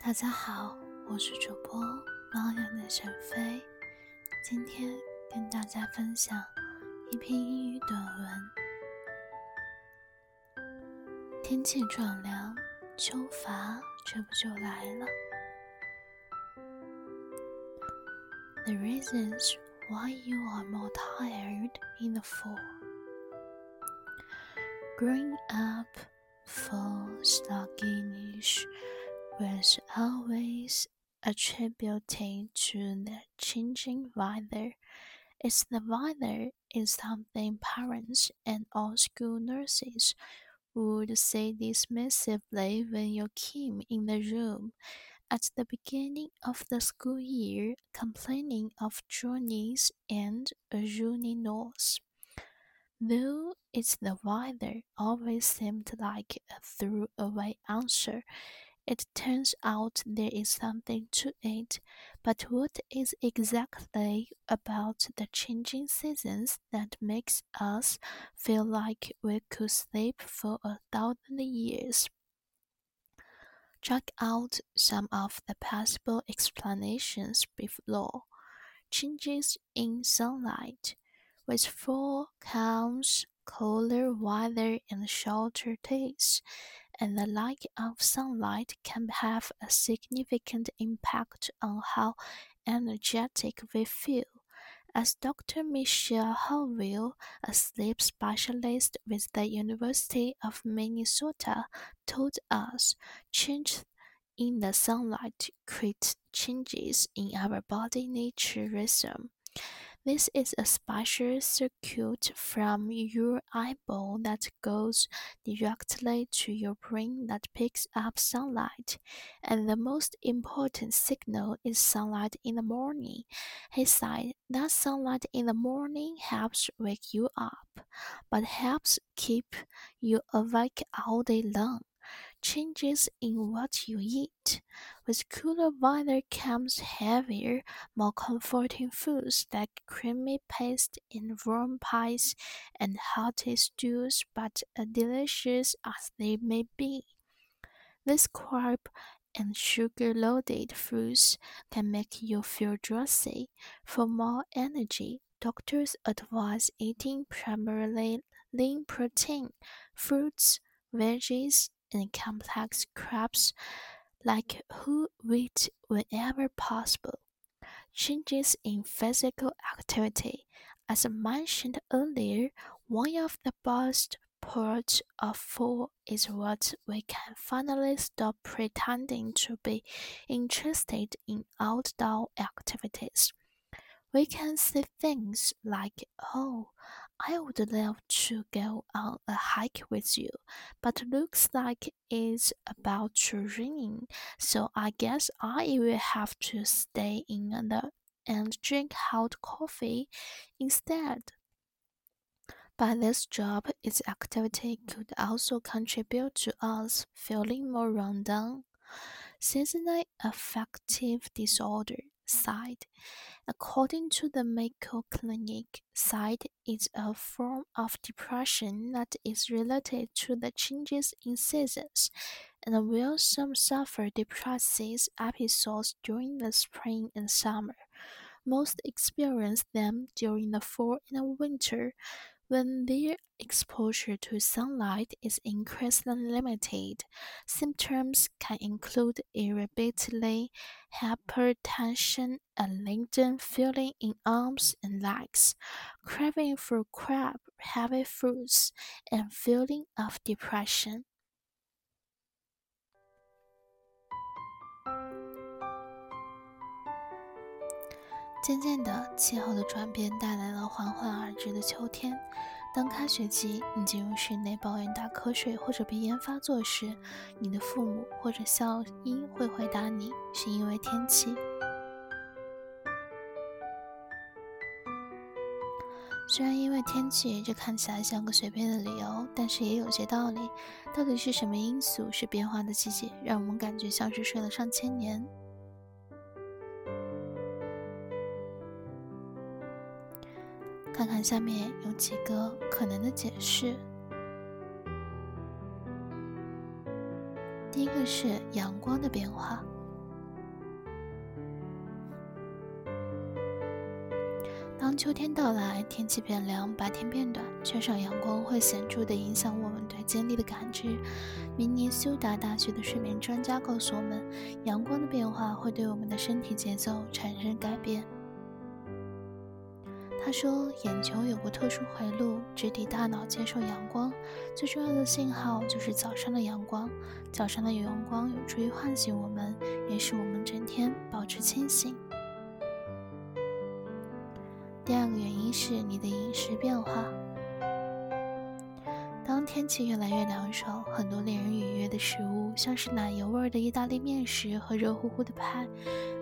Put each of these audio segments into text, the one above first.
大家好，我是主播猫眼的沈飞，今天跟大家分享一篇英语短文。天气转凉，秋乏这不就来了？The reasons why you are more tired in the fall. Growing up for sluggish was always attributed to the changing weather. It's the weather is something parents and all school nurses would say dismissively when you came in the room at the beginning of the school year, complaining of jaundice and a runny nose. Though it's the weather always seemed like a throwaway answer, it turns out there is something to it, but what is exactly about the changing seasons that makes us feel like we could sleep for a thousand years? Check out some of the possible explanations below. Changes in sunlight. With fall comes cooler weather and shorter days and the lack of sunlight can have a significant impact on how energetic we feel. As Dr. Michelle Howell, a sleep specialist with the University of Minnesota, told us, change in the sunlight creates changes in our body nature rhythm. This is a special circuit from your eyeball that goes directly to your brain that picks up sunlight, and the most important signal is sunlight in the morning. He said that sunlight in the morning helps wake you up, but helps keep you awake all day long changes in what you eat. With cooler weather comes heavier, more comforting foods like creamy paste and warm pies and hearty stews, but as delicious as they may be. This carb and sugar loaded foods can make you feel drowsy. For more energy, doctors advise eating primarily lean protein, fruits, veggies, and complex carbs like whole wheat whenever possible. Changes in physical activity. As mentioned earlier, one of the best parts of fall is what we can finally stop pretending to be interested in outdoor activities. We can see things like, Oh, I would love to go on a hike with you, but looks like it's about to rain, so I guess I will have to stay in the and drink hot coffee instead. But this job, its activity could also contribute to us feeling more run down. Seasonal affective disorder side. According to the Mayo Clinic, SIDE is a form of depression that is related to the changes in seasons, and will some suffer depressive episodes during the spring and summer. Most experience them during the fall and winter, when their exposure to sunlight is increasingly limited, symptoms can include irritability, hypertension, a laden feeling in arms and legs, craving for carb, heavy foods, and feeling of depression. 渐渐的，气候的转变带来了缓缓而至的秋天。当开学季，你进入室内抱怨打瞌睡或者鼻炎发作时，你的父母或者校医会回答你是因为天气。虽然因为天气，这看起来像个随便的理由，但是也有些道理。到底是什么因素使变化的季节让我们感觉像是睡了上千年？看看下面有几个可能的解释。第一个是阳光的变化。当秋天到来天气变凉白天变短缺少阳光会显著的影响我们对精力的感知。明尼苏达大学的睡眠专家告诉我们阳光的变化会对我们的身体节奏产生改变。他说，眼球有个特殊回路，直抵大脑接受阳光。最重要的信号就是早上的阳光。早上的有阳光有助于唤醒我们，也使我们整天保持清醒。第二个原因是你的饮食变化。当天气越来越凉爽，很多令人愉悦的食物，像是奶油味的意大利面食和热乎乎的派、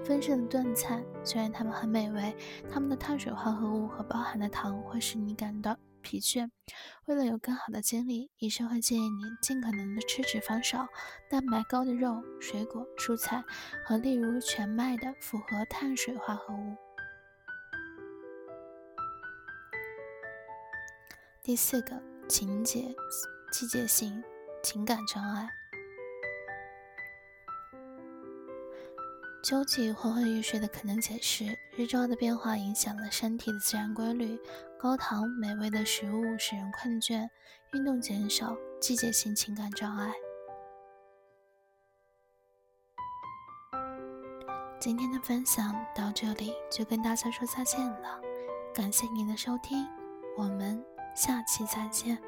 丰盛的炖菜，虽然它们很美味，它们的碳水化合物和包含的糖会使你感到疲倦。为了有更好的精力，医生会建议你尽可能的吃脂肪少、蛋白高的肉、水果、蔬菜和例如全麦的复合碳水化合物。第四个情节季节性情感障碍。秋季昏昏欲睡的可能解释：日照的变化影响了身体的自然规律，高糖美味的食物使人困倦，运动减少，季节性情感障碍。今天的分享到这里就跟大家说再见了，感谢您的收听，我们。下期再见。